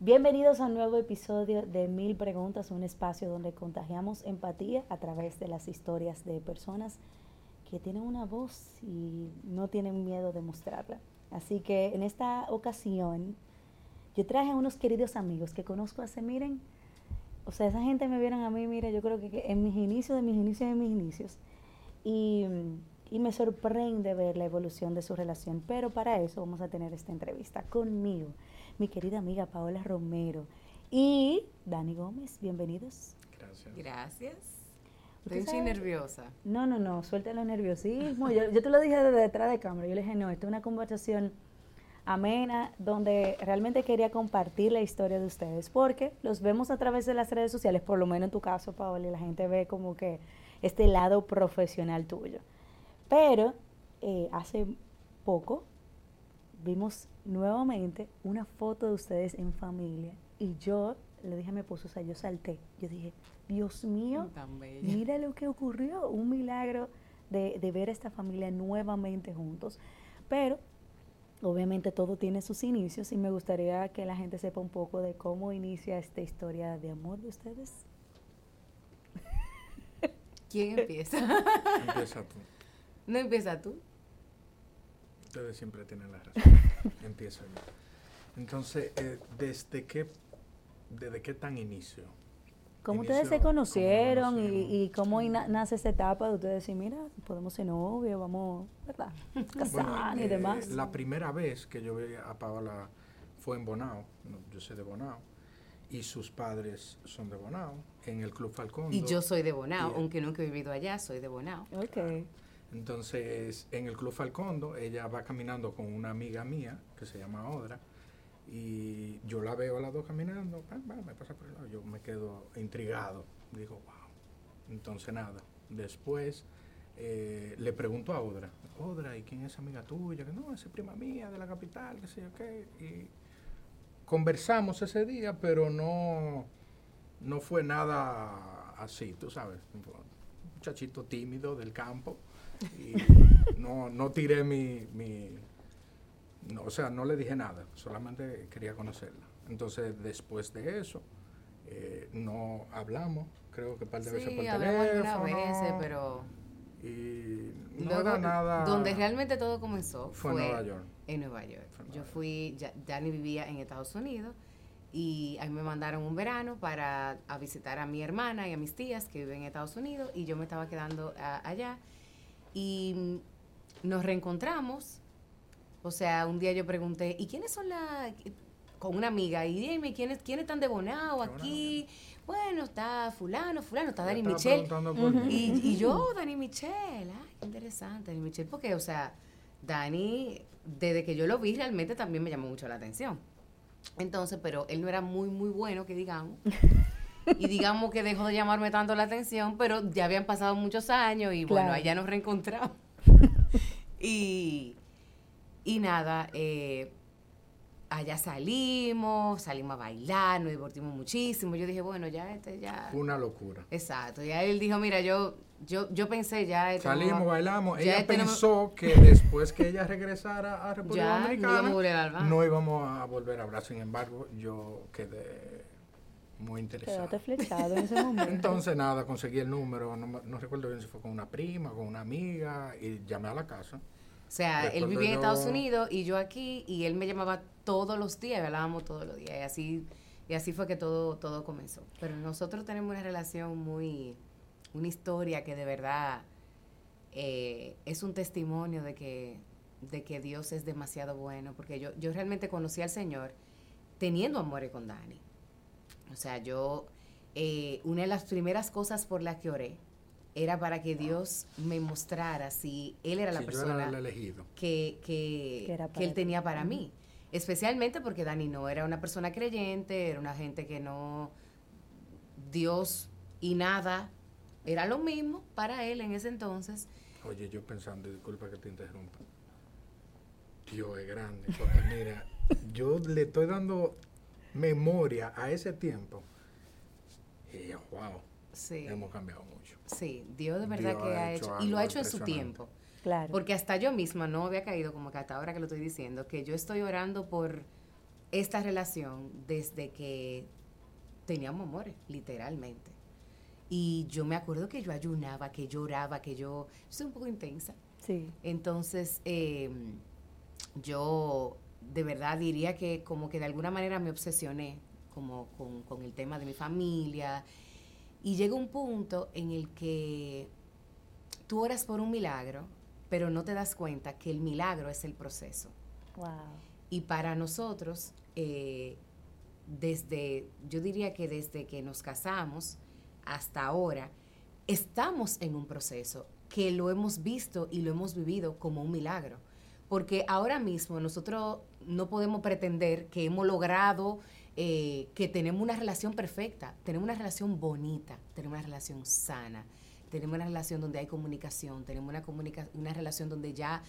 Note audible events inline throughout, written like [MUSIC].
Bienvenidos a un nuevo episodio de Mil Preguntas, un espacio donde contagiamos empatía a través de las historias de personas que tienen una voz y no tienen miedo de mostrarla. Así que en esta ocasión yo traje a unos queridos amigos que conozco hace, miren, o sea, esa gente me vieron a mí, mira, yo creo que en mis inicios, de mis inicios, de mis inicios. Y, y me sorprende ver la evolución de su relación. Pero para eso vamos a tener esta entrevista conmigo, mi querida amiga Paola Romero y Dani Gómez. Bienvenidos. Gracias. Gracias. Estoy nerviosa. No, no, no, suelta los nerviosismo. yo, yo te lo dije desde detrás de cámara. Yo le dije, no, esto es una conversación amena, donde realmente quería compartir la historia de ustedes, porque los vemos a través de las redes sociales, por lo menos en tu caso, Paola, y la gente ve como que este lado profesional tuyo. Pero eh, hace poco vimos nuevamente una foto de ustedes en familia y yo le dije a mi esposo, o sea, yo salté, yo dije, Dios mío, mira lo que ocurrió, un milagro de, de ver a esta familia nuevamente juntos. Pero obviamente todo tiene sus inicios y me gustaría que la gente sepa un poco de cómo inicia esta historia de amor de ustedes. ¿Quién empieza? Empieza tú. ¿No empieza tú? Ustedes siempre tienen la razón. [LAUGHS] Empiezo yo. Entonces, eh, ¿desde qué, desde qué tan inicio? ¿Cómo ustedes se conocieron y, cómo nace esa etapa de ustedes decir, mira, podemos ser novios, vamos, ¿verdad? [LAUGHS] Casar y eh, demás? La primera vez que yo vi a Paola fue en Bonao, yo soy de Bonao, y sus padres son de Bonao, en el Club Falcón. Y yo soy de Bonao, aunque nunca he vivido allá, soy de Bonao. Ok. Entonces, en el Club Falcondo, ella va caminando con una amiga mía que se llama Odra, y yo la veo a las dos caminando, me pasa por el lado, yo me quedo intrigado, digo, wow. Entonces nada, después eh, le pregunto a Odra, Odra, ¿y quién es amiga tuya? Que no, es prima mía de la capital, qué sé yo qué. Y conversamos ese día, pero no, no fue nada así, tú sabes, un muchachito tímido del campo. Y no, no tiré mi, mi no, o sea, no le dije nada, solamente quería conocerla. Entonces, después de eso, eh, no hablamos, creo que un par de veces por teléfono. veces, pero... Y no era nada... Donde realmente todo comenzó fue, en Nueva York. En Nueva York. Yo fui, ya, Dani vivía en Estados Unidos y a mí me mandaron un verano para a visitar a mi hermana y a mis tías que viven en Estados Unidos y yo me estaba quedando allá y nos reencontramos o sea, un día yo pregunté, ¿y quiénes son las con una amiga y dime quiénes quiénes están de Bonao aquí? Bueno, está fulano, fulano, está Dani Michelle. y, y, yo, [LAUGHS] Dani Michelle, ay, qué interesante, Dani Michelle, porque, o sea, Dani, desde que yo lo vi, realmente también me llamó mucho la atención. Entonces, pero él no era muy, muy bueno, que digamos. [LAUGHS] y digamos que dejó de llamarme tanto la atención, pero ya habían pasado muchos años y bueno, allá nos reencontramos. [LAUGHS] y y nada, eh, allá salimos, salimos a bailar, nos divertimos muchísimo. Yo dije, bueno, ya este ya... Una locura. Exacto. Y él dijo, mira, yo yo, yo pensé ya... Este salimos, bailamos. ella este pensó [LAUGHS] que después que ella regresara a República Dominicana, no íbamos a volver a hablar. Sin embargo, yo quedé muy interesado. Quedaste flechado en ese [LAUGHS] momento. Entonces, nada, conseguí el número. No, no recuerdo bien si fue con una prima, con una amiga, y llamé a la casa. O sea, él vivía en Estados Unidos y yo aquí y él me llamaba todos los días, y hablábamos todos los días y así y así fue que todo todo comenzó. Pero nosotros tenemos una relación muy una historia que de verdad eh, es un testimonio de que de que Dios es demasiado bueno, porque yo yo realmente conocí al Señor teniendo amores con Dani. O sea, yo eh, una de las primeras cosas por las que oré era para que Dios me mostrara si Él era la persona que, que, que, Él tenía para mí. Especialmente porque Dani no era una persona creyente, era una gente que no, Dios y nada, era lo mismo para Él en ese entonces. Oye, yo pensando, disculpa que te interrumpa, Dios es grande, porque mira, yo le estoy dando memoria a ese tiempo y wow, hemos cambiado mucho. Sí, Dios de verdad que ha hecho, y lo ha hecho en su tiempo. Claro. Porque hasta yo misma no había caído, como que hasta ahora que lo estoy diciendo, que yo estoy orando por, esta relación desde que teníamos amores, literalmente. Y yo me acuerdo que yo ayunaba, que lloraba, que yo... soy un poco intensa. Sí. Entonces, em, yo de verdad diría que como que de alguna manera me obsesioné como con, con el tema de mi familia. Y llega un punto en el que tú oras por un milagro, pero no te das cuenta que el milagro es el proceso. Wow. Y para nosotros, eh, desde, yo diría que desde que nos casamos hasta ahora, estamos en un proceso que lo hemos visto y lo hemos vivido como un milagro. Porque ahora mismo nosotros no podemos pretender que hemos logrado eh, que tenemos una relación perfecta, tenemos una relación bonita, tenemos una relación sana, tenemos una relación donde hay comunicación, tenemos una, comunica una relación donde ya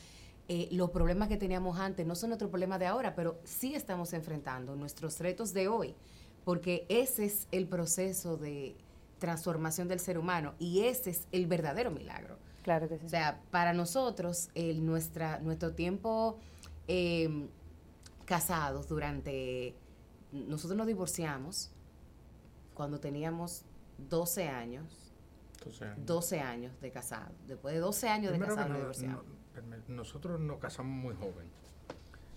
eh, los problemas que teníamos antes no son nuestros problemas de ahora, pero sí estamos enfrentando nuestros retos de hoy, porque ese es el proceso de transformación del ser humano y ese es el verdadero milagro. Claro que sí. O sea, para nosotros, el, nuestra, nuestro tiempo eh, casados durante... Nosotros nos divorciamos cuando teníamos 12 años 12 años. de casado. Después de 12 años de casado, nos divorciamos. nosotros nos casamos muy joven.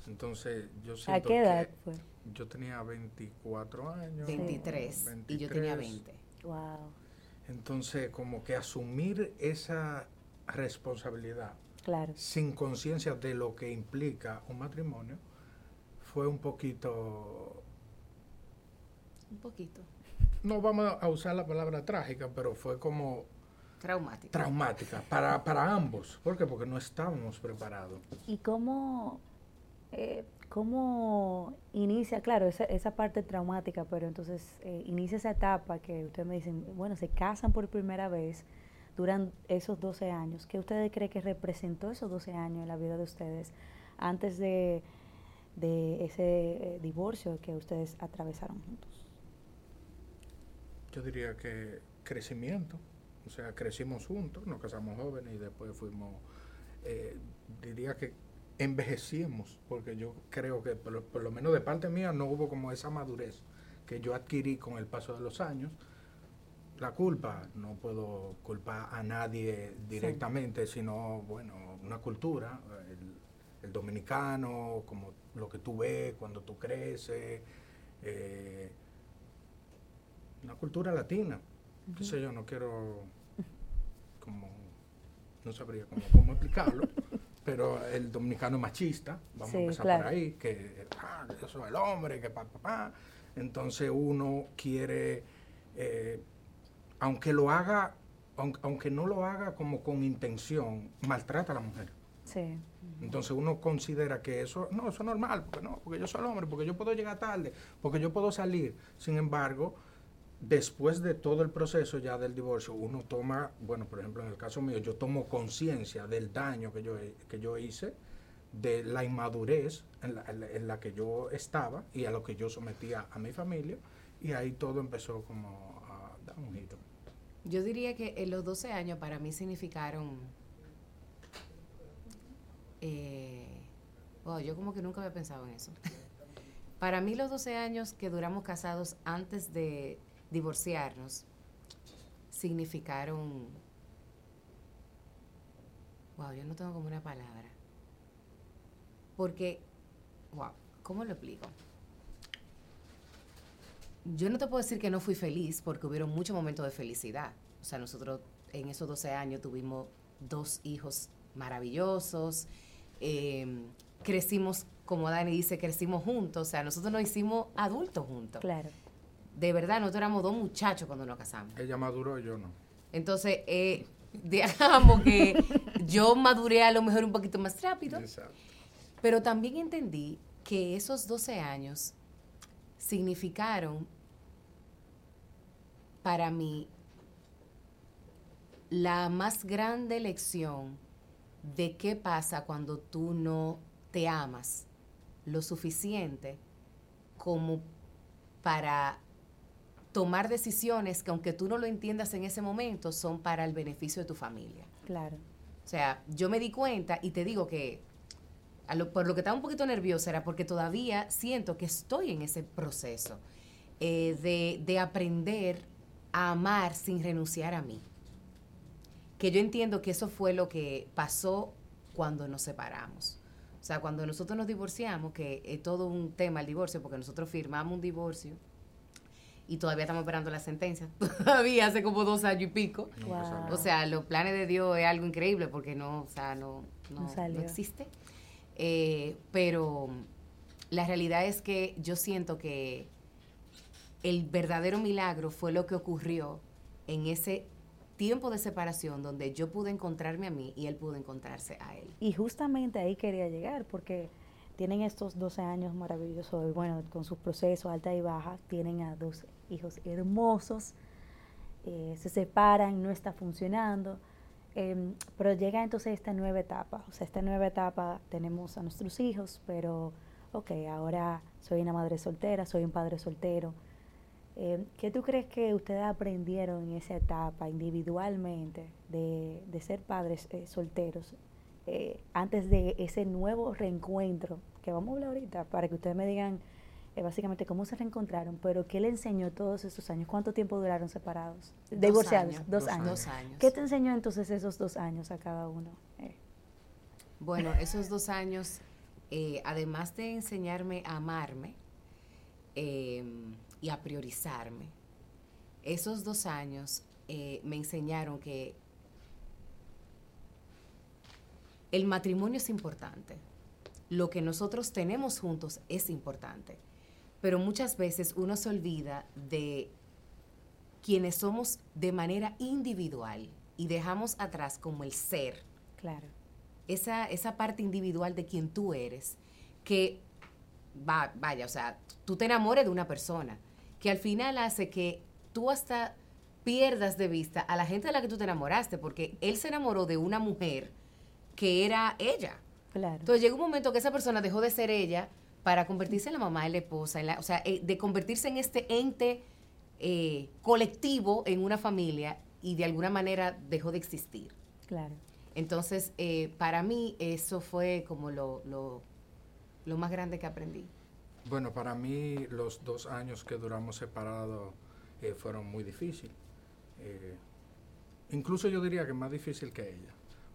Entonces, yo siento ¿A qué edad fue? Yo tenía 24 años. 23, y yo tenía 20. Wow. Entonces, como que asumir esa responsabilidad claro. sin conciencia de lo que implica un matrimonio fue un poquito... Un poquito no vamos a usar la palabra trágica, pero fue como... Traumática. Traumática, para, para ambos. ¿Por qué? Porque no estábamos preparados. ¿Y cómo, eh, cómo inicia, claro, esa, esa parte traumática, pero entonces eh, inicia esa etapa que ustedes me dicen, bueno, se casan por primera vez, duran esos 12 años. ¿Qué ustedes creen que representó esos 12 años en la vida de ustedes antes de, de ese eh, divorcio que ustedes atravesaron juntos? yo diría que crecimiento. O sea, crecimos juntos, nos casamos jóvenes y después fuimos, eh, diría que envejecimos, porque yo creo que por lo, menos de parte mía no hubo como esa madurez que yo adquirí con el paso de los años. La culpa, no puedo culpar a nadie directamente, sino, bueno, una cultura, el, dominicano, como lo que tú ves cuando tú creces. Eh, una cultura latina. Uh sé yo, no quiero como, no sabría cómo, explicarlo, [LAUGHS] pero el dominicano machista, vamos a empezar por ahí, que ah, yo soy el hombre, que papá, pa, Entonces uno quiere, eh, aunque lo haga, aunque, no lo haga como con intención, maltrata a la mujer. Sí. Entonces uno considera que eso, no, eso es normal, porque no, porque yo soy el hombre, porque yo puedo llegar tarde, porque yo puedo salir. Sin embargo, después de todo el proceso ya del divorcio, uno toma, bueno, por ejemplo, en el caso mío, yo tomo conciencia del daño que yo, que yo hice, de la inmadurez en la, que yo estaba y a lo que yo sometía a mi familia, y ahí todo empezó como a dar un giro. Yo diría que en los 12 años para mí significaron... Eh, yo como que nunca había pensado en eso. [LAUGHS] para mí los 12 años que duramos casados antes de divorciarnos significaron, wow, yo no tengo como una palabra, porque, wow, ¿cómo lo explico? Yo no te puedo decir que no fui feliz porque hubieron muchos momentos de felicidad. O sea, nosotros en esos 12 años tuvimos dos hijos maravillosos, em, crecimos, como Dani dice, crecimos juntos, o sea, nosotros nos hicimos adultos juntos. Claro de verdad, nosotros éramos dos muchachos cuando nos casamos. Ella maduró y yo no. Entonces, eh, [LAUGHS] digamos que yo maduré a lo mejor un poquito más rápido. Exacto. Pero también entendí que esos 12 años significaron para mí la más grande lección de qué pasa cuando tú no te amas lo suficiente como para tomar decisiones que aunque tú no lo entiendas en ese momento, son para el beneficio de tu familia. Claro. O sea, yo me di cuenta y te digo que por lo que estaba un poquito nerviosa era porque todavía siento que estoy en ese proceso eh, de, de aprender a amar sin renunciar a mí. Que yo entiendo que eso fue lo que pasó cuando nos separamos. O sea, cuando nosotros nos divorciamos, que es todo un tema el divorcio, porque nosotros firmamos un divorcio y todavía estamos esperando la sentencia. [LAUGHS] Todavía hace como dos años y pico. O sea, los planes de Dios es algo increíble porque no, o sea, no, no, existe. Eh, pero la realidad es que yo siento que el verdadero milagro fue lo que ocurrió en ese tiempo de separación donde yo pude encontrarme a mí y él pudo encontrarse a él. Y justamente ahí quería llegar porque tienen estos 12 años maravillosos, bueno, con sus procesos alta y baja, tienen a dos hijos hermosos, eh, se separan, no está funcionando, em, pero llega entonces esta nueva etapa, o sea, esta nueva etapa tenemos a nuestros hijos, pero, ok, ahora soy una madre soltera, soy un padre soltero. Em, ¿Qué tú crees que ustedes aprendieron en esa etapa individualmente de, ser padres eh, solteros eh, antes de ese nuevo reencuentro que vamos a hablar ahorita para que ustedes me digan eh, básicamente cómo se reencontraron, pero ¿qué le enseñó todos esos años? ¿Cuánto tiempo duraron separados? Divorciados, dos, años. ¿Qué te enseñó entonces esos dos años a cada uno? Eh. Bueno, esos dos años, eh, además de enseñarme a amarme em, y a priorizarme, esos dos años me enseñaron que el matrimonio es importante. Lo que nosotros tenemos juntos es importante pero muchas veces uno se olvida de quienes somos de manera individual y dejamos atrás como el ser. Claro. Esa, esa parte individual de quien tú eres, que va, vaya, o sea, tú te enamores de una persona, que al final hace que tú hasta pierdas de vista a la gente de la que tú te enamoraste, porque él se enamoró de una mujer que era ella. Claro. Entonces llega un momento que esa persona dejó de ser ella para convertirse en la mamá, en la esposa, o sea, eh, de convertirse en este ente eh, colectivo en una familia y de alguna manera dejó de existir. Claro. Entonces, eh, para mí eso fue como lo, lo, lo, más grande que aprendí. Bueno, para mí los dos años que duramos separados fueron muy difíciles. incluso yo diría que más difícil que ella,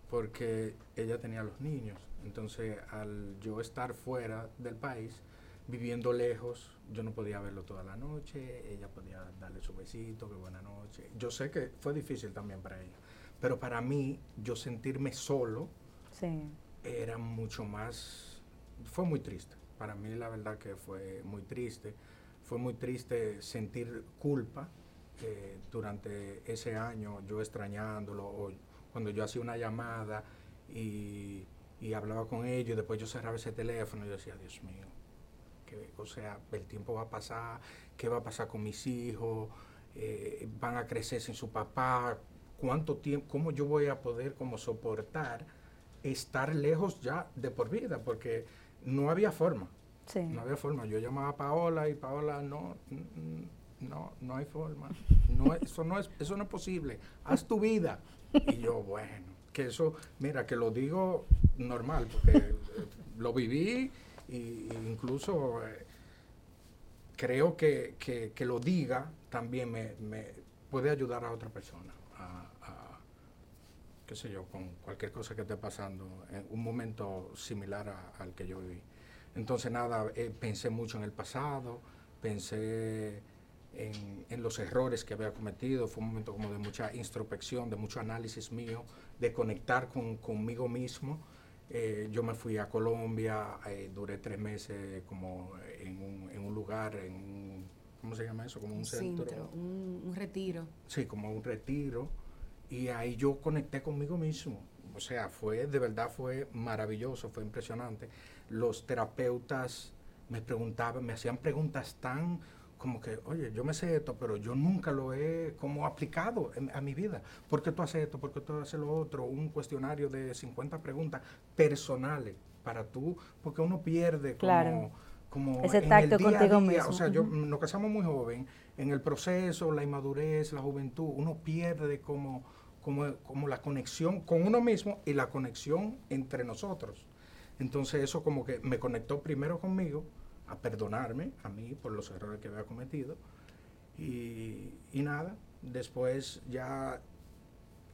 porque ella tenía los niños entonces, al yo estar fuera del país, viviendo lejos, yo no podía verlo toda la noche, ella podía darle su besito, que buena noche. Yo sé que fue difícil también para ella, pero para mí, yo sentirme solo era mucho más, fue muy triste. Para mí la verdad que fue muy triste. Fue muy triste sentir culpa eh, durante ese año, yo extrañándolo, o cuando yo hacía una llamada y y hablaba con ellos, después yo cerraba ese teléfono y yo decía, Dios mío, o sea, el tiempo va a pasar, ¿qué va a pasar con mis hijos? Eh, van a crecer sin su papá, ¿cuánto tiempo, cómo yo voy a poder como soportar estar lejos ya de por vida? Porque no había forma. No había forma. Yo llamaba a Paola y Paola, no, no, no hay forma. No, [LAUGHS] eso, no es, eso no es posible. Haz tu vida. Y yo, bueno que eso, mira, que lo digo normal, porque eh, lo viví e incluso eh, creo que, que, lo diga también me, me, puede ayudar a otra persona, qué sé yo, con cualquier cosa que esté pasando, en un momento similar al que yo viví. Entonces nada, eh, pensé mucho en el pasado, pensé en, en, los errores que había cometido, fue un momento como de mucha introspección, de mucho análisis mío, de conectar con, conmigo mismo. Eh, yo me fui a Colombia, eh, duré tres meses como en un, en un lugar, en un, ¿cómo se llama eso? Como un, centro. un, retiro. Sí, como un retiro. Y ahí yo conecté conmigo mismo. O sea, fue, de verdad fue maravilloso, fue impresionante. Los terapeutas me preguntaban, me hacían preguntas tan como que, oye, yo me sé esto, pero yo nunca lo he como aplicado a mi vida. ¿Por qué tú haces esto? ¿Por qué tú haces lo otro? Un cuestionario de 50 preguntas personales para tú, porque uno pierde como... Como Ese tacto contigo mismo. O sea, yo, nos casamos muy joven, en el proceso, la inmadurez, la juventud, uno pierde como, como, como la conexión con uno mismo y la conexión entre nosotros. Entonces eso como que me conectó primero conmigo, a perdonarme a mí por los errores que había cometido. Y, y nada, después ya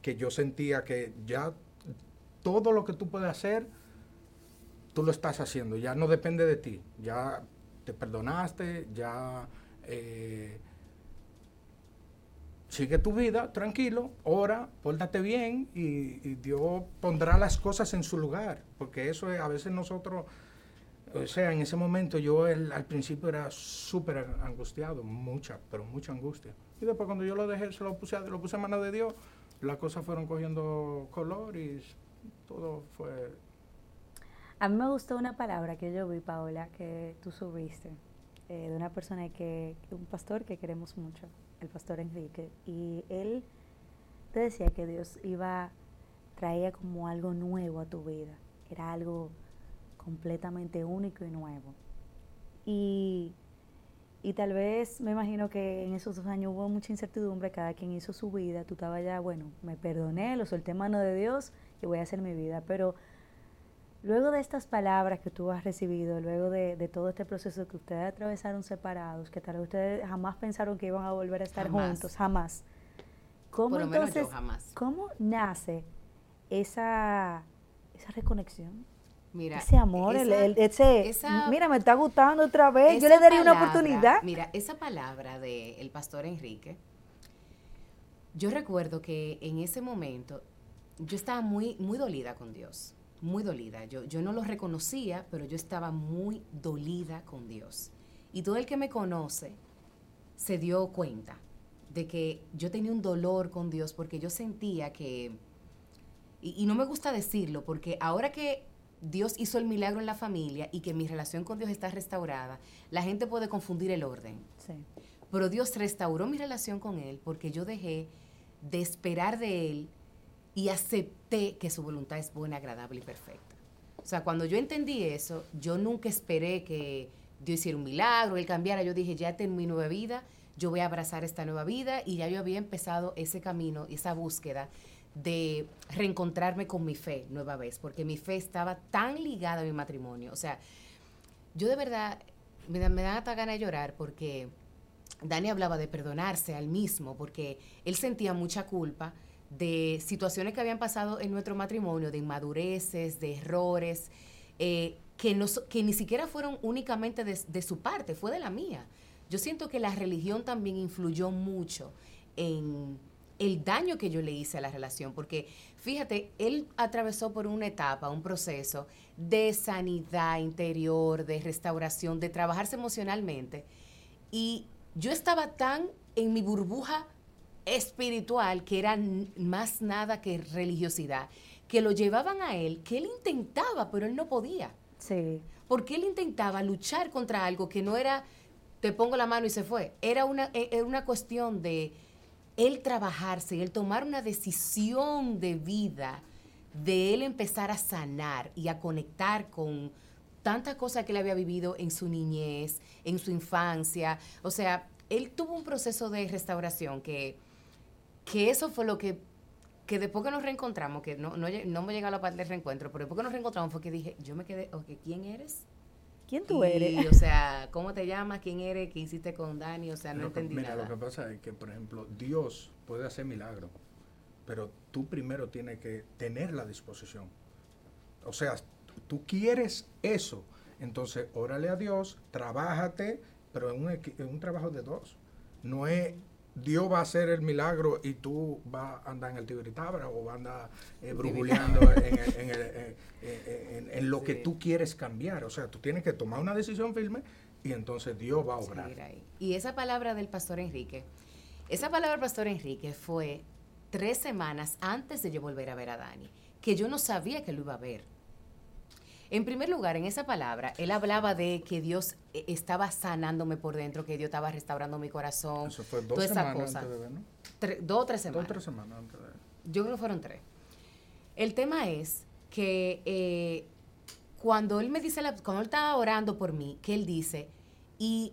que yo sentía que ya todo lo que tú puedes hacer, tú lo estás haciendo, ya no depende de ti, ya te perdonaste, ya eh, sigue tu vida tranquilo, ora, pórtate bien y, Dios pondrá las cosas en su lugar, porque eso es, a veces nosotros, o sea, en ese momento yo al principio era súper angustiado, mucha, pero mucha angustia. Y después cuando yo lo dejé, se lo puse, lo puse a mano de Dios, las cosas fueron cogiendo color y todo fue... A mí me gustó una palabra que yo vi, Paola, que tú subiste, eh, de una persona que, un pastor que queremos mucho, el pastor Enrique, y él te decía que Dios iba, traía como algo nuevo a tu vida, era algo completamente único y nuevo. Y y tal vez me imagino que en esos dos años hubo mucha incertidumbre, cada quien hizo su vida, tú estabas ya, bueno, me perdoné, lo solté mano de Dios y voy a hacer mi vida. Pero luego de estas palabras que tú has recibido, luego de, todo este proceso que ustedes atravesaron separados, que tal vez ustedes jamás pensaron que iban a volver a estar juntos, jamás. ¿Cómo entonces, jamás. ¿cómo nace esa, esa reconexión? Mira, ese amor, el, ese, mira, me está gustando otra vez, yo le daría una oportunidad. Mira, esa palabra del pastor Enrique, yo recuerdo que en ese momento yo estaba muy, muy dolida con Dios, muy dolida. Yo, yo no lo reconocía, pero yo estaba muy dolida con Dios. Y todo el que me conoce se dio cuenta de que yo tenía un dolor con Dios porque yo sentía que, y no me gusta decirlo, porque ahora que Dios hizo el milagro en la familia y que mi relación con Dios está restaurada, la gente puede confundir el orden. Pero Dios restauró mi relación con Él porque yo dejé de esperar de Él y acepté que su voluntad es buena, agradable y perfecta. O sea, cuando yo entendí eso, yo nunca esperé que Dios hiciera un milagro, Él cambiara. Yo dije, ya tengo mi nueva vida, yo voy a abrazar esta nueva vida y ya yo había empezado ese camino, esa búsqueda de reencontrarme con mi fe nueva vez, porque mi fe estaba tan ligada a mi matrimonio. O sea, yo de verdad me, da, me dan hasta ganas de llorar porque Dani hablaba de perdonarse al mismo, porque él sentía mucha culpa de situaciones que habían pasado en nuestro matrimonio, de inmadureces, de errores, eh, que, no, que ni siquiera fueron únicamente de, de su parte, fue de la mía. Yo siento que la religión también influyó mucho en el daño que yo le hice a la relación, porque fíjate, él atravesó por una etapa, un proceso de sanidad interior, de restauración, de trabajarse emocionalmente, y yo estaba tan en mi burbuja espiritual, que era más nada que religiosidad, que lo llevaban a él, que él intentaba, pero él no podía. Sí. Porque él intentaba luchar contra algo que no era, te pongo la mano y se fue. Era una, e, era una cuestión de él trabajarse, él tomar una decisión de vida, de él empezar a sanar y a conectar con tantas cosas que él había vivido en su niñez, en su infancia. O sea, él tuvo un proceso de restauración que, que eso fue lo que, que después que nos reencontramos, que no, no, no me llega a la parte del reencuentro, pero después que nos reencontramos fue que dije, yo me quedé, ok, ¿quién eres? ¿Quién tú eres? O sea, ¿cómo te llamas? ¿Quién eres? ¿Qué hiciste con Dani? O sea, no entendí mira, nada. lo que pasa es que, por ejemplo, Dios puede hacer milagros, pero tú primero tienes que tener la disposición. O sea, tú quieres eso, entonces órale a Dios, trabájate, pero en un, en un trabajo de dos. No es Dios va a hacer el milagro y tú vas a andar en el tiberitabra o vas a andar eh, en, lo que tú quieres cambiar. O sea, tú tienes que tomar una decisión firme y entonces Dios va a obrar. y esa palabra del pastor Enrique, esa palabra del pastor Enrique fue tres semanas antes de yo volver a ver a Dani, que yo no sabía que lo iba a ver. En primer lugar, en esa palabra, él hablaba de que Dios eh, estaba sanándome por dentro, que Dios estaba restaurando mi corazón. Eso fue dos semanas antes de ver, ¿no? dos o tres semanas. Dos o tres semanas antes de ver. Yo creo que fueron tres. El tema es que eh, cuando él me dice, cuando él estaba orando por mí, que él dice, y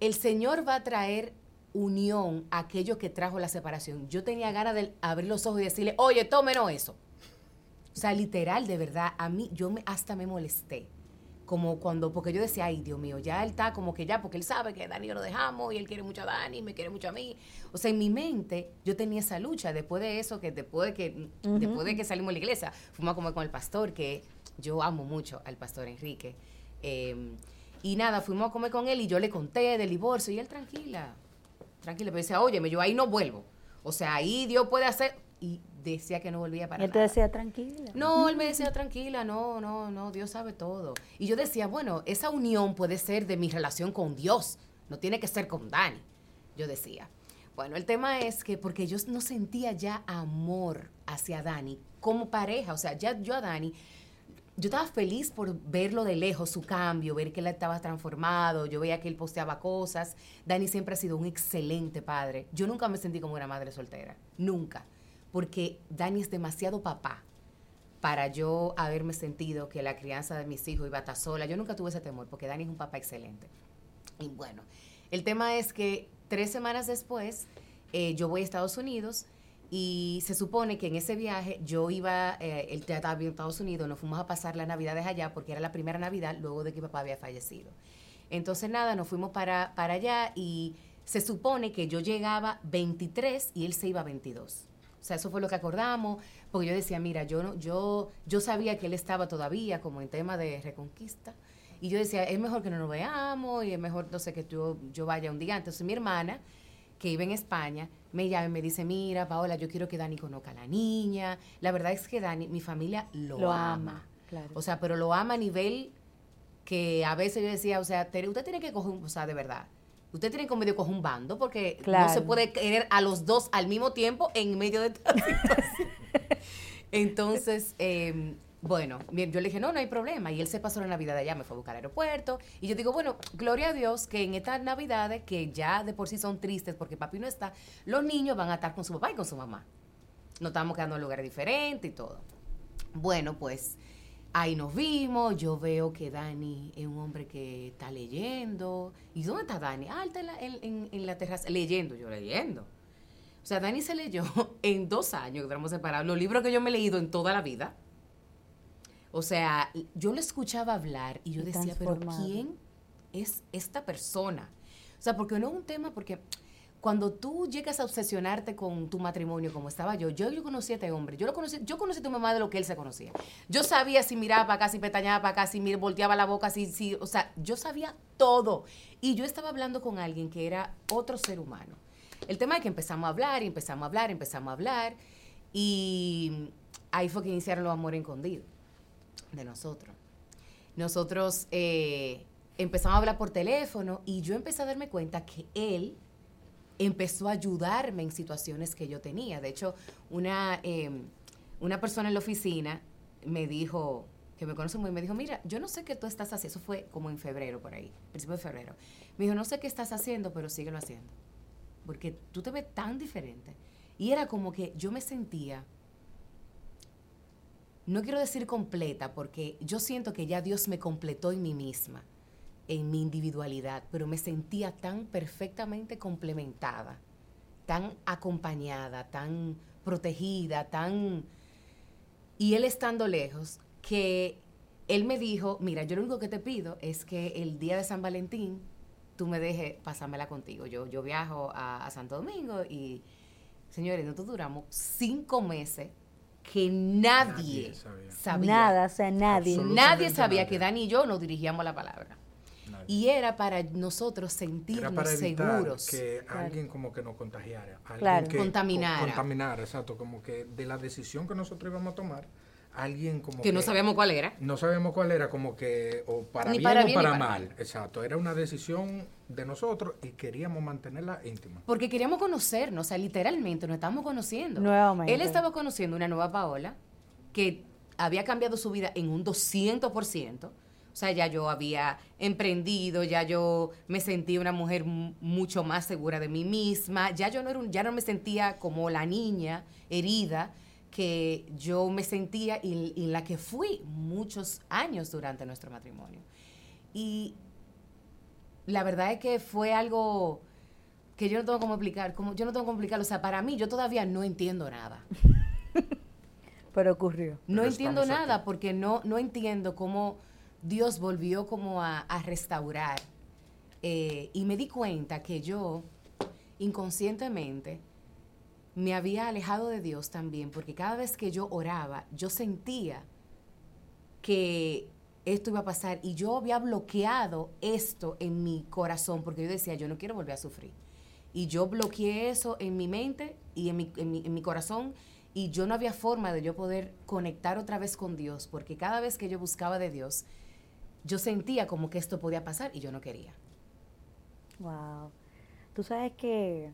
el Señor va a traer unión a aquello que trajo la separación. Yo tenía ganas de abrir los ojos y decirle, oye, tómenos eso. O sea, literal, de verdad, a mí, yo me, hasta me molesté. Como cuando, porque yo decía, ay, Dios mío, ya él está como que ya, porque él sabe que Dani y yo lo dejamos y él quiere mucho a Dani, me quiere mucho a mí. O sea, en mi mente yo tenía esa lucha después de eso, que después de que, después de que salimos de la iglesia, fuimos a comer con el pastor, que yo amo mucho al pastor Enrique. Em, y nada, fuimos a comer con él y yo le conté del divorcio y él tranquila, tranquila, pero decía, oye, yo ahí no vuelvo. O sea, ahí Dios puede hacer, y decía que no volvía para ¿Y él te decía tranquila? No, él me decía tranquila, no, no, no, Dios sabe todo. Y yo decía, bueno, esa unión puede ser de mi relación con Dios, no tiene que ser con Dani, yo decía. Bueno, el tema es que porque yo no sentía ya amor hacia Dani como pareja, o sea, ya yo a Dani, yo estaba feliz por verlo de lejos, su cambio, ver que él estaba transformado, yo veía que él posteaba cosas. Dani siempre ha sido un excelente padre. Yo nunca me sentí como una madre soltera, nunca porque Dani es demasiado papá para yo haberme sentido que la crianza de mis hijos iba a estar sola. Yo nunca tuve ese temor, porque Dani es un papá excelente. Y bueno, el tema es que tres semanas después eh, yo voy a Estados Unidos y se supone que en ese viaje yo iba, eh, él ya estaba en Estados Unidos, nos fuimos a pasar las navidades allá porque era la primera Navidad luego de que papá había fallecido. Entonces nada, nos fuimos para, para allá y se supone que yo llegaba 23 y él se iba 22. O sea, eso fue lo que acordamos, porque yo decía, mira, yo, no, yo, yo sabía que él estaba todavía como en tema de reconquista, y yo decía, es mejor que no nos veamos, y es mejor, no sé, que yo, yo vaya un día. Entonces mi hermana, que iba en España, me llama y me dice, mira, Paola, yo quiero que Dani conozca a la niña. La verdad es que Dani, mi familia lo, ama. Claro. O sea, pero lo ama a nivel que a veces yo decía, o sea, usted tiene que coger, o sea, de verdad, usted tiene que medio coger un bando porque no se puede querer a los dos al mismo tiempo en medio de esta [LAUGHS] situación. Entonces, em, bueno, yo le dije, no, no hay problema. Y él se pasó la Navidad allá, me fue a buscar al aeropuerto. Y yo digo, bueno, gloria a Dios que en estas Navidades, que ya de por sí son tristes porque papi no está, los niños van a estar con su papá y con su mamá. Nos estamos quedando en lugares diferentes y todo. Bueno, pues Ahí nos vimos, yo veo que Dani es un hombre que está leyendo. ¿Y dónde está Dani? Ah, está en la, terraza, leyendo, yo leyendo. O sea, Dani se leyó [LAUGHS] en dos años que tenemos separados los libros que yo me he leído en toda la vida. O sea, yo lo escuchaba hablar y yo decía, pero ¿quién es esta persona? O sea, porque no es un tema, porque cuando tú llegas a obsesionarte con tu matrimonio, como estaba yo, yo, yo conocí a este hombre, yo lo conocí, yo conocí a tu mamá de lo que él se conocía. Yo sabía si miraba para acá, si pestañaba para acá, si volteaba la boca, si, si, o sea, yo sabía todo. Y yo estaba hablando con alguien que era otro ser humano. El tema es que empezamos a hablar, y empezamos a hablar, empezamos a hablar, y ahí fue que iniciaron los amores escondidos de nosotros. Nosotros eh, empezamos a hablar por teléfono y yo empecé a darme cuenta que él empezó a ayudarme en situaciones que yo tenía. De hecho, una, em, una persona en la oficina me dijo, que me conoce muy bien, me dijo, mira, yo no sé qué tú estás haciendo, eso fue como en febrero por ahí, principio de febrero. Me dijo, no sé qué estás haciendo, pero síguelo haciendo. Porque tú te ves tan diferente. Y era como que yo me sentía, no quiero decir completa, porque yo siento que ya Dios me completó en mí misma en mi individualidad, pero me sentía tan perfectamente complementada, tan acompañada, tan protegida, tan... Y él estando lejos, que él me dijo, mira, yo lo único que te pido es que el día de San Valentín tú me dejes pasármela contigo. Yo, yo viajo a, Santo Domingo y, señores, nosotros duramos cinco meses que nadie, sabía. Nada, o sea, nadie. Nadie sabía que Dani y yo nos dirigíamos la palabra. Y era para nosotros sentirnos era para seguros. Que alguien como que nos contagiara. Alguien claro. que contaminara. Contaminara, exacto. Como que de la decisión que nosotros íbamos a tomar, alguien como que, no sabíamos cuál era. No sabíamos cuál era, como que o para bien o para, mal. Exacto. Era una decisión de nosotros y queríamos mantenerla íntima. Porque queríamos conocernos, o sea, literalmente nos estábamos conociendo. Nuevamente. Él estaba conociendo una nueva Paola que había cambiado su vida en un 200%. O sea, ya yo había emprendido, ya yo me sentía una mujer mucho más segura de mí misma, ya yo no, era ya no me sentía como la niña herida que yo me sentía y, y la que fui muchos años durante nuestro matrimonio. Y la verdad es que fue algo que yo no tengo cómo explicar, como yo no tengo cómo explicarlo, o sea, para mí yo todavía no entiendo nada. [LAUGHS] Pero ocurrió. No entiendo nada porque no, no entiendo cómo Dios volvió como a, restaurar. Eh, y me di cuenta que yo, inconscientemente, me había alejado de Dios también, porque cada vez que yo oraba, yo sentía que esto iba a pasar y yo había bloqueado esto en mi corazón, porque yo decía, yo no quiero volver a sufrir. Y yo bloqueé eso en mi mente y en mi, en mi, en mi corazón y yo no había forma de yo poder conectar otra vez con Dios, porque cada vez que yo buscaba de Dios, yo sentía como que esto podía pasar y yo no quería. Wow. Tú sabes que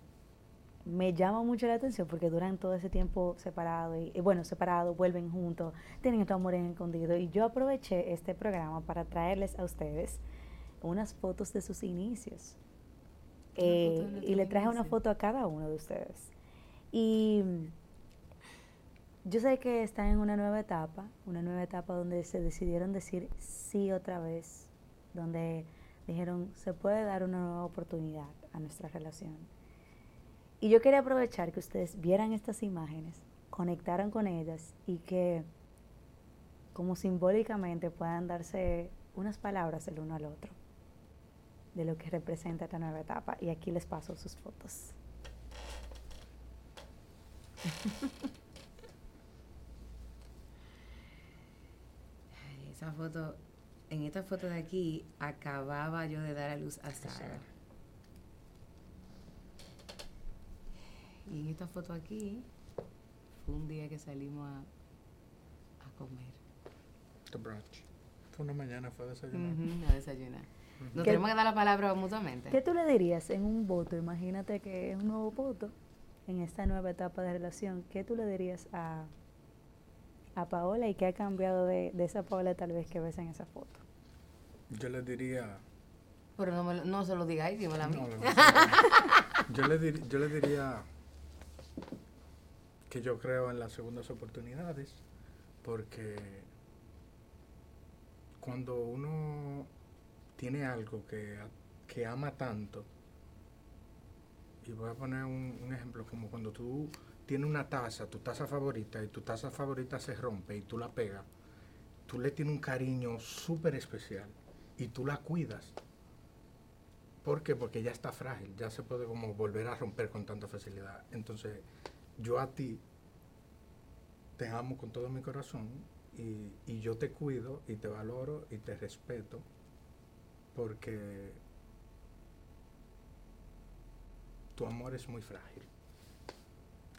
me llama mucho la atención porque duran todo ese tiempo separado y, bueno, separados, vuelven juntos, tienen estos amores escondidos y yo aproveché este programa para traerles a ustedes unas fotos de sus inicios. Eh, y le traje una foto a cada uno de ustedes. Y yo sé que están en una nueva etapa, una nueva etapa donde se decidieron decir sí otra vez, donde dijeron se puede dar una nueva oportunidad a nuestra relación. Y yo quería aprovechar que ustedes vieran estas imágenes, conectaran con ellas y que como simbólicamente puedan darse unas palabras el uno al otro de lo que representa esta nueva etapa. Y aquí les paso sus fotos. [LAUGHS] foto, en esta foto de aquí, acababa yo de dar a luz a Sara. Y en esta foto aquí, fue un día que salimos a, a comer. The brunch. Fue una mañana, fue a desayunar. a desayunar. Nos tenemos que dar la palabra mutuamente. ¿Qué tú le dirías en un voto? Imagínate que es un nuevo voto en esta nueva etapa de relación. ¿Qué tú le dirías a a Paola y qué ha cambiado de, esa Paola tal vez que ves en esa foto? Yo le diría... Pero no, me, no se lo digáis, dímelo a mí. yo, le yo le diría que yo creo en las segundas oportunidades porque cuando uno tiene algo que, que ama tanto, y voy a poner un, un ejemplo, como cuando tú tiene una taza, tu taza favorita, y tu taza favorita se rompe y tú la pegas, tú le tienes un cariño súper especial y tú la cuidas. ¿Por qué? Porque ya está frágil, ya se puede como volver a romper con tanta facilidad. Entonces, yo a ti te amo con todo mi corazón y, y yo te cuido y te valoro y te respeto porque tu amor es muy frágil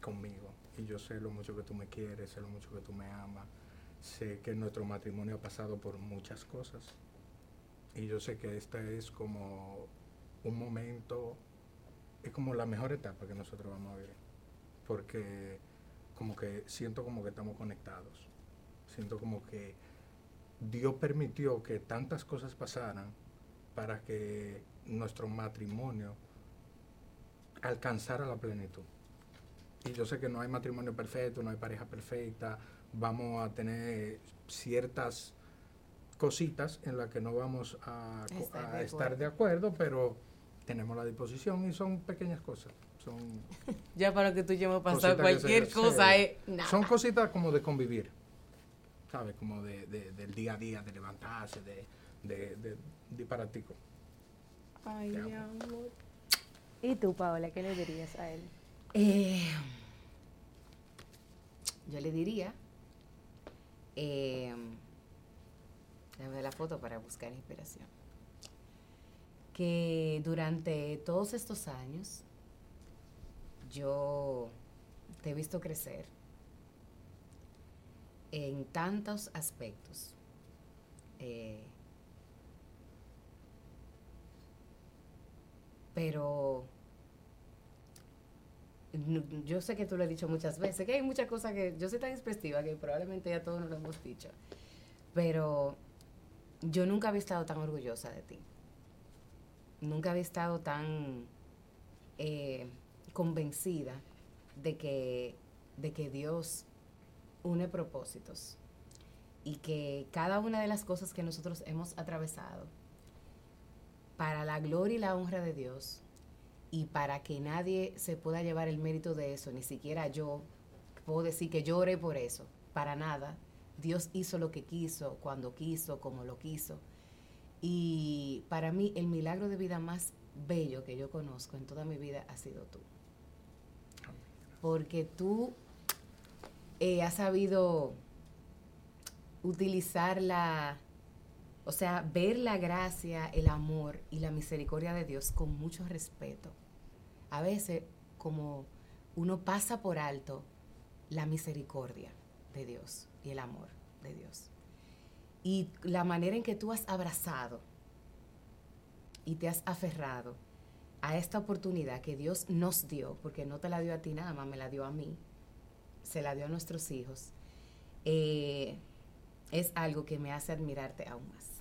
conmigo. Y yo sé lo mucho que tú me quieres, sé lo mucho que tú me amas, sé que nuestro matrimonio ha pasado por muchas cosas. Y yo sé que esta es como un momento, es como la mejor etapa que nosotros vamos a vivir, porque como que siento como que estamos conectados, siento como que Dios permitió que tantas cosas pasaran para que nuestro matrimonio alcanzara la plenitud. Y yo sé que no hay matrimonio perfecto, no hay pareja perfecta, vamos a tener ciertas cositas en las que no vamos a, estar, de acuerdo, pero tenemos la disposición y son pequeñas cosas. Son [LAUGHS] ya para que tú y pasado cualquier cosa es Son cositas como de convivir, ¿sabes? Como de, del día a día, de levantarse, de, de, de disparatico. Ay, amor. ¿Y tú, Paola, qué le dirías a él? Eh, yo le diría, eh, déjame la foto para buscar inspiración, que durante todos estos años yo te he visto crecer en tantos aspectos. Eh, pero yo sé que tú lo has dicho muchas veces, que hay muchas cosas que yo soy tan expresiva que probablemente ya todos nos lo hemos dicho, pero yo nunca había estado tan orgullosa de ti. Nunca había estado tan eh, convencida de que, de que Dios une propósitos y que cada una de las cosas que nosotros hemos atravesado para la gloria y la honra de Dios y para que nadie se pueda llevar el mérito de eso, ni siquiera yo puedo decir que lloré por eso, para nada. Dios hizo lo que quiso, cuando quiso, como lo quiso. Y para mí el milagro de vida más bello que yo conozco en toda mi vida ha sido tú. Porque tú eh, has sabido utilizar la, o sea, ver la gracia, el amor y la misericordia de Dios con mucho respeto. A veces, como uno pasa por alto la misericordia de Dios y el amor de Dios. Y la manera en que tú has abrazado y te has aferrado a esta oportunidad que Dios nos dio, porque no te la dio a ti nada más, me la dio a mí, se la dio a nuestros hijos, eh, es algo que me hace admirarte aún más.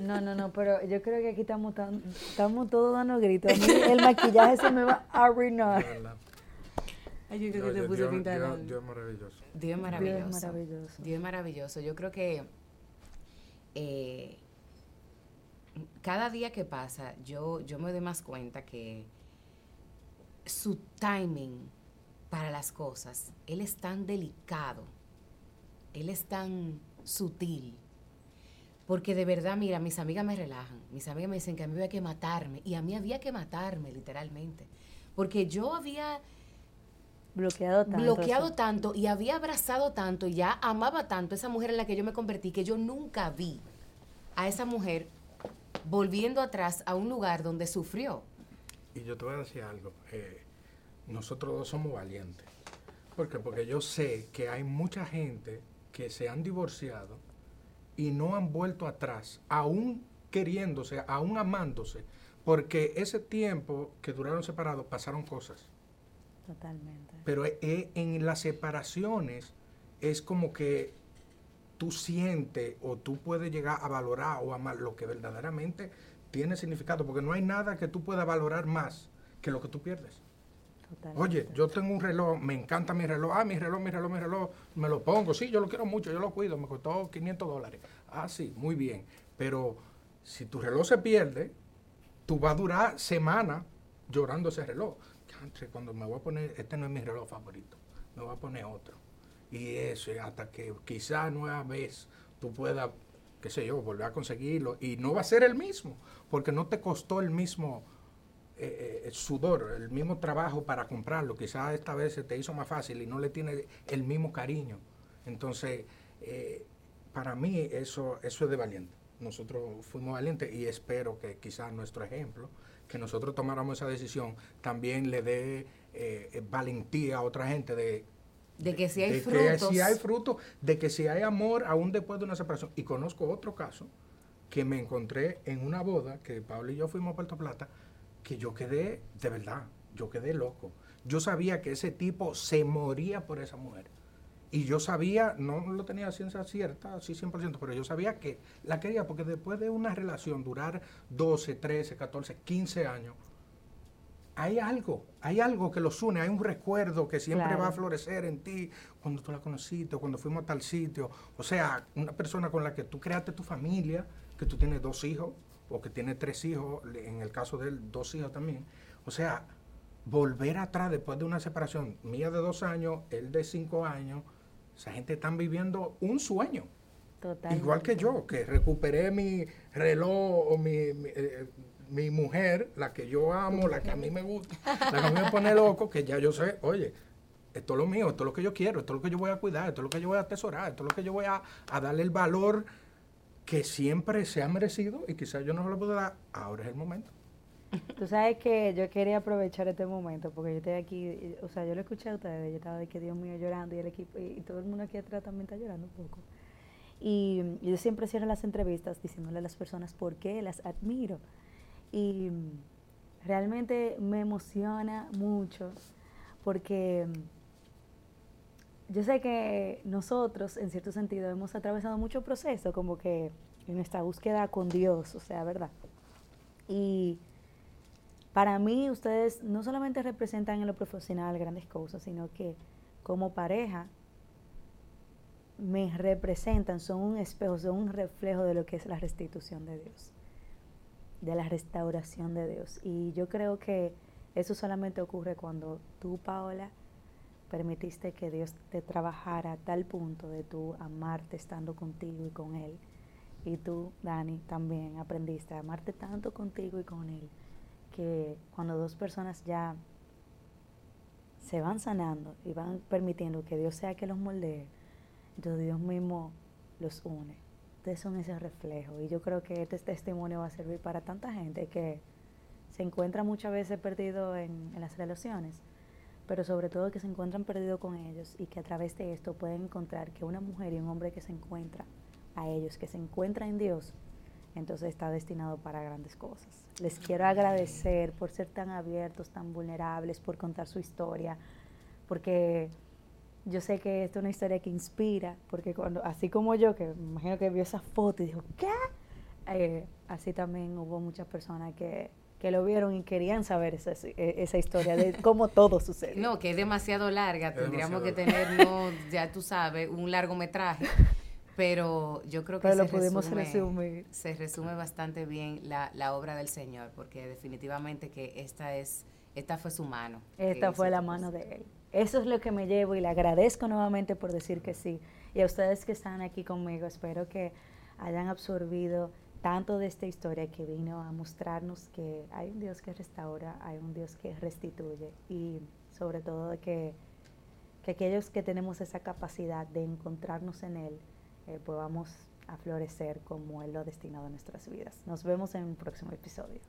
No, no, no, pero yo creo que aquí estamos, estamos todos dando gritos. el maquillaje se me va a arruinar. Ay, yo creo que te puse Dios, Dios, es maravilloso. Dios es maravilloso. Dios es maravilloso. Dios es maravilloso. Yo creo que eh, cada día que pasa, yo, yo me doy más cuenta que su timing para las cosas, él es tan delicado, él es tan sutil. Porque de verdad, mira, mis amigas me relajan. Mis amigas me dicen que a mí había que matarme. Y a mí había que matarme, literalmente. Porque yo había bloqueado tanto. Bloqueado tanto y había abrazado tanto y ya amaba tanto esa mujer en la que yo me convertí que yo nunca vi a esa mujer volviendo atrás a un lugar donde sufrió. Y yo te voy a decir algo. Eh, nosotros dos somos valientes. ¿Por qué? Porque yo sé que hay mucha gente que se han divorciado y no han vuelto atrás, aún queriéndose, aún amándose, porque ese tiempo que duraron separados pasaron cosas. Totalmente. Pero e, e, en las separaciones es como que tú sientes o tú puedes llegar a valorar o amar lo que verdaderamente tiene significado, porque no hay nada que tú puedas valorar más que lo que tú pierdes. Oye, yo tengo un reloj, me encanta mi reloj, ah, mi reloj, mi reloj, mi reloj, me lo pongo, sí, yo lo quiero mucho, yo lo cuido, me costó 500 dólares. Ah, sí, muy bien, pero si tu reloj se pierde, tú vas a durar semanas llorando ese reloj. Cuando me voy a poner, este no es mi reloj favorito, me voy a poner otro. Y eso, hasta que quizás nueva vez tú puedas, qué sé yo, volver a conseguirlo. Y no va a ser el mismo, porque no te costó el mismo eh, eh, sudor, el mismo trabajo para comprarlo. Quizás esta vez se te hizo más fácil y no le tiene el mismo cariño. Entonces, eh, para mí eso, eso es de valiente. Nosotros fuimos valientes y espero que quizás nuestro ejemplo, que nosotros tomáramos esa decisión, también le dé valentía a otra gente de de que si hay frutos. si hay frutos, de que si hay amor aún después de una separación. Y conozco otro caso que me encontré en una boda, que Pablo y yo fuimos a Puerto Plata, que yo quedé, de verdad, yo quedé loco. Yo sabía que ese tipo se moría por esa mujer. Y yo sabía, no lo tenía ciencia cierta, así 100%, pero yo sabía que la quería porque después de una relación durar 12, 13, 14, 15 años, hay algo, hay algo que los une, hay un recuerdo que siempre va a florecer en ti cuando tú la conociste, cuando fuimos a tal sitio. O sea, una persona con la que tú creaste tu familia, que tú tienes dos hijos, o que tiene tres hijos, en el caso de él, dos hijos también. O sea, volver atrás después de una separación mía de dos años, él de cinco años, esa gente está viviendo un sueño. Igual que yo, que recuperé mi reloj o mi, eh, mi, mujer, la que yo amo, la que a mí me gusta, la que a mí me pone loco, que ya yo sé, oye, esto es lo mío, esto es lo que yo quiero, esto es lo que yo voy a cuidar, esto es lo que yo voy a atesorar, esto es lo que yo voy a, a darle el valor que siempre se ha merecido y quizás yo no lo puedo dar, ahora es el momento. Tú sabes que yo quería aprovechar este momento porque yo estoy aquí, o sea, yo lo escuché a ustedes, yo estaba de que Dios mío llorando y el equipo, y, todo el mundo aquí atrás también está llorando un poco. Y, yo siempre cierro las entrevistas diciéndole a las personas por qué las admiro. Y realmente me emociona mucho porque yo sé que nosotros, en cierto sentido, hemos atravesado mucho proceso, como que en nuestra búsqueda con Dios, o sea, ¿verdad? Y para mí ustedes no solamente representan en lo profesional grandes cosas, sino que como pareja me representan, son un espejo, son un reflejo de lo que es la restitución de Dios, de la restauración de Dios. Y yo creo que eso solamente ocurre cuando tú, Paola, permitiste que Dios te trabajara a tal punto de tú amarte estando contigo y con Él. Y tú, Dani, también aprendiste a amarte tanto contigo y con Él, que cuando dos personas ya se van sanando y van permitiendo que Dios sea que los moldee, entonces Dios mismo los une. Ustedes son ese reflejo. Y yo creo que este testimonio va a servir para tanta gente que se encuentra muchas veces perdido en, en las relaciones pero sobre todo que se encuentran perdidos con ellos y que a través de esto pueden encontrar que una mujer y un hombre que se encuentra a ellos, que se encuentra en Dios, entonces está destinado para grandes cosas. Les quiero agradecer por ser tan abiertos, tan vulnerables, por contar su historia, porque yo sé que esta es una historia que inspira, porque cuando, así como yo, que me imagino que vio esa foto y dijo, ¿qué? Eh, así también hubo muchas personas que que lo vieron y querían saber esa, esa historia de cómo todo sucede. No, que es demasiado larga, tendríamos que tener, ya tú sabes, un largometraje. Pero yo creo que se, resume, se resume bastante bien la, la, obra del Señor, porque definitivamente que esta es, esta fue su mano. Esta fue la mano de Él. Eso es lo que me llevo y le agradezco nuevamente por decir que sí. Y a ustedes que están aquí conmigo, espero que hayan absorbido tanto de esta historia que vino a mostrarnos que hay un Dios que restaura, hay un Dios que restituye y sobre todo que, que aquellos que tenemos esa capacidad de encontrarnos en Él, eh, podamos a florecer como Él lo ha destinado a nuestras vidas. Nos vemos en un próximo episodio.